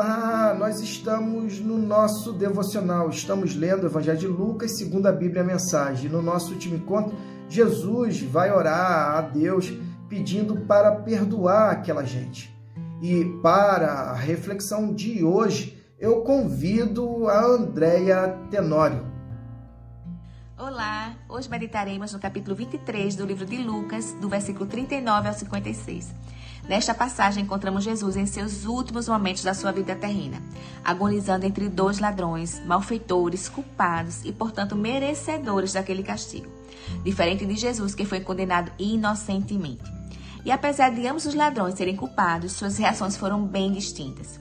Olá, nós estamos no nosso devocional, estamos lendo o Evangelho de Lucas segundo a Bíblia a Mensagem. No nosso último encontro, Jesus vai orar a Deus pedindo para perdoar aquela gente. E para a reflexão de hoje, eu convido a Andréia Tenório. Olá, hoje meditaremos no capítulo 23 do livro de Lucas, do versículo 39 ao 56. Nesta passagem encontramos Jesus em seus últimos momentos da sua vida terrena, agonizando entre dois ladrões, malfeitores, culpados e, portanto, merecedores daquele castigo, diferente de Jesus que foi condenado inocentemente. E apesar de ambos os ladrões serem culpados, suas reações foram bem distintas.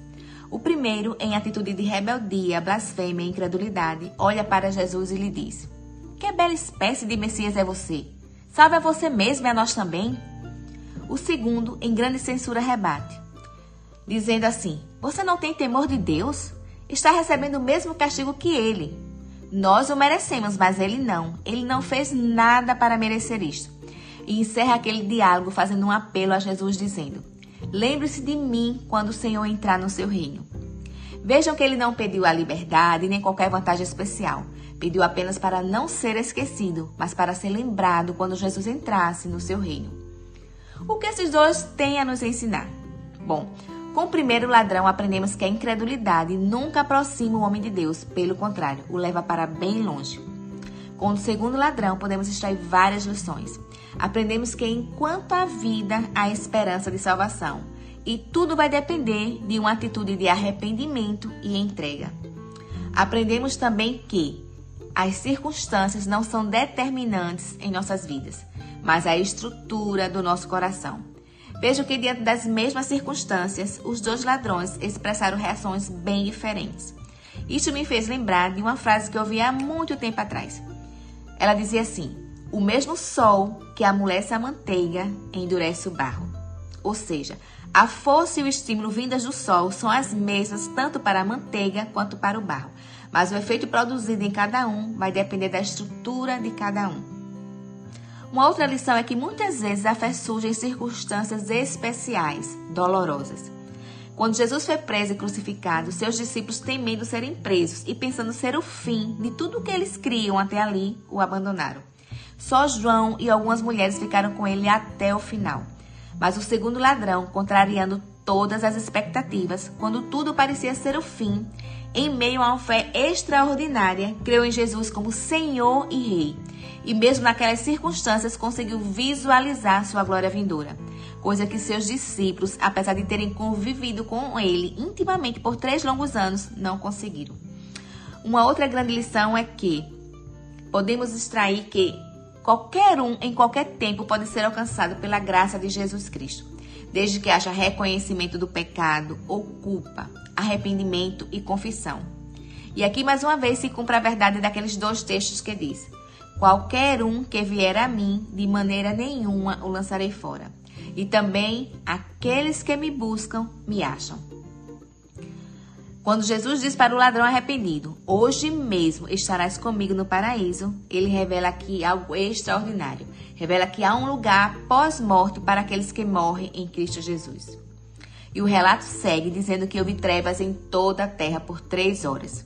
O primeiro, em atitude de rebeldia, blasfêmia e incredulidade, olha para Jesus e lhe diz: Que bela espécie de Messias é você! Salve a você mesmo e a nós também! O segundo, em grande censura, rebate, dizendo assim: Você não tem temor de Deus? Está recebendo o mesmo castigo que ele. Nós o merecemos, mas ele não. Ele não fez nada para merecer isto. E encerra aquele diálogo fazendo um apelo a Jesus, dizendo: Lembre-se de mim quando o Senhor entrar no seu reino. Vejam que ele não pediu a liberdade nem qualquer vantagem especial. Pediu apenas para não ser esquecido, mas para ser lembrado quando Jesus entrasse no seu reino. O que esses dois têm a nos ensinar? Bom, com o primeiro ladrão aprendemos que a incredulidade nunca aproxima o homem de Deus, pelo contrário, o leva para bem longe. Com o segundo ladrão podemos extrair várias lições. Aprendemos que enquanto há vida, há esperança de salvação. E tudo vai depender de uma atitude de arrependimento e entrega. Aprendemos também que as circunstâncias não são determinantes em nossas vidas mas a estrutura do nosso coração. Vejo que, diante das mesmas circunstâncias, os dois ladrões expressaram reações bem diferentes. Isso me fez lembrar de uma frase que eu ouvi há muito tempo atrás. Ela dizia assim: O mesmo sol que amolece a manteiga endurece o barro. Ou seja, a força e o estímulo vindas do sol são as mesmas tanto para a manteiga quanto para o barro, mas o efeito produzido em cada um vai depender da estrutura de cada um. Uma outra lição é que muitas vezes a fé surge em circunstâncias especiais, dolorosas. Quando Jesus foi preso e crucificado, seus discípulos, temendo serem presos e pensando ser o fim de tudo o que eles criam até ali, o abandonaram. Só João e algumas mulheres ficaram com ele até o final. Mas o segundo ladrão, contrariando todas as expectativas, quando tudo parecia ser o fim, em meio a uma fé extraordinária, creu em Jesus como Senhor e Rei e, mesmo naquelas circunstâncias, conseguiu visualizar sua glória vindoura. Coisa que seus discípulos, apesar de terem convivido com ele intimamente por três longos anos, não conseguiram. Uma outra grande lição é que podemos extrair que qualquer um, em qualquer tempo, pode ser alcançado pela graça de Jesus Cristo, desde que haja reconhecimento do pecado ou culpa, arrependimento e confissão. E aqui mais uma vez se cumpre a verdade daqueles dois textos que diz: Qualquer um que vier a mim, de maneira nenhuma o lançarei fora. E também aqueles que me buscam me acham. Quando Jesus diz para o ladrão arrependido: Hoje mesmo estarás comigo no paraíso, ele revela aqui algo extraordinário. Revela que há um lugar pós-morte para aqueles que morrem em Cristo Jesus. E o relato segue dizendo que houve trevas em toda a terra por três horas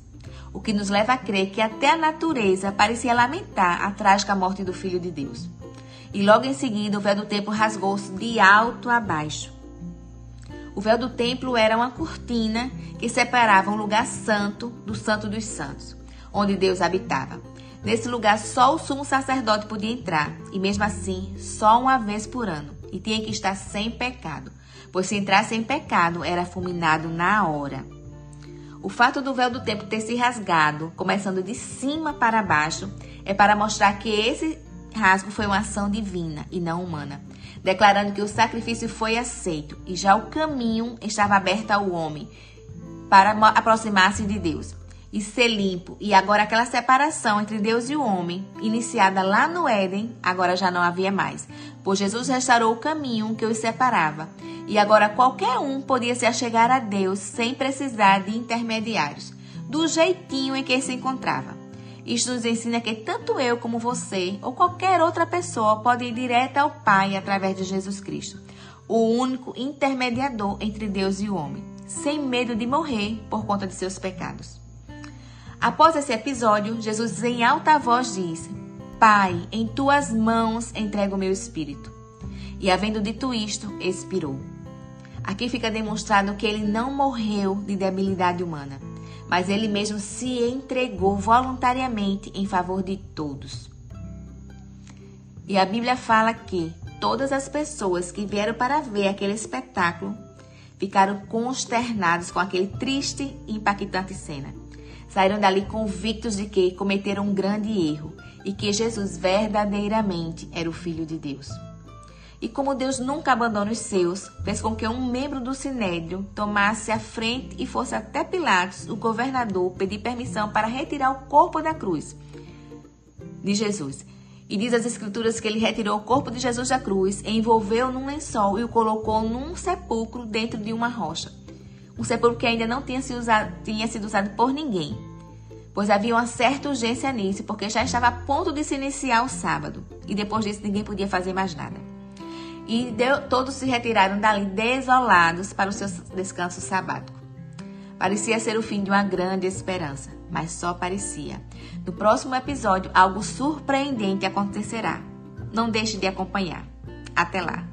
o que nos leva a crer que até a natureza parecia lamentar a trágica morte do Filho de Deus. E logo em seguida o véu do templo rasgou-se de alto a baixo. O véu do templo era uma cortina que separava um lugar santo do santo dos santos, onde Deus habitava. Nesse lugar só o sumo sacerdote podia entrar, e mesmo assim, só uma vez por ano, e tinha que estar sem pecado, pois se entrasse em pecado era fulminado na hora. O fato do véu do templo ter se rasgado, começando de cima para baixo, é para mostrar que esse rasgo foi uma ação divina e não humana, declarando que o sacrifício foi aceito e já o caminho estava aberto ao homem para aproximar-se de Deus e ser limpo. E agora aquela separação entre Deus e o homem, iniciada lá no Éden, agora já não havia mais, pois Jesus restaurou o caminho que os separava e agora qualquer um podia se achegar a Deus sem precisar de intermediários, do jeitinho em que se encontrava. Isto nos ensina que tanto eu como você ou qualquer outra pessoa pode ir direto ao Pai através de Jesus Cristo, o único intermediador entre Deus e o homem. sem medo de morrer por conta de seus pecados. Após esse episódio, Jesus em alta voz diz: Pai, em tuas mãos entrego o meu espírito. E havendo dito isto, expirou. Aqui fica demonstrado que ele não morreu de debilidade humana, mas ele mesmo se entregou voluntariamente em favor de todos. E a Bíblia fala que todas as pessoas que vieram para ver aquele espetáculo ficaram consternados com aquele triste e impactante cena. Saíram dali convictos de que cometeram um grande erro e que Jesus verdadeiramente era o Filho de Deus. E como Deus nunca abandona os seus, fez com que um membro do Sinédrio tomasse a frente e fosse até Pilatos, o governador, pedir permissão para retirar o corpo da cruz de Jesus. E diz as Escrituras que ele retirou o corpo de Jesus da cruz, envolveu num lençol e o colocou num sepulcro dentro de uma rocha. Um sepulcro que ainda não tinha sido usado, tinha sido usado por ninguém pois havia uma certa urgência nisso, porque já estava a ponto de se iniciar o sábado, e depois disso ninguém podia fazer mais nada. E deu, todos se retiraram dali desolados para o seu descanso sabático. Parecia ser o fim de uma grande esperança, mas só parecia. No próximo episódio, algo surpreendente acontecerá. Não deixe de acompanhar. Até lá!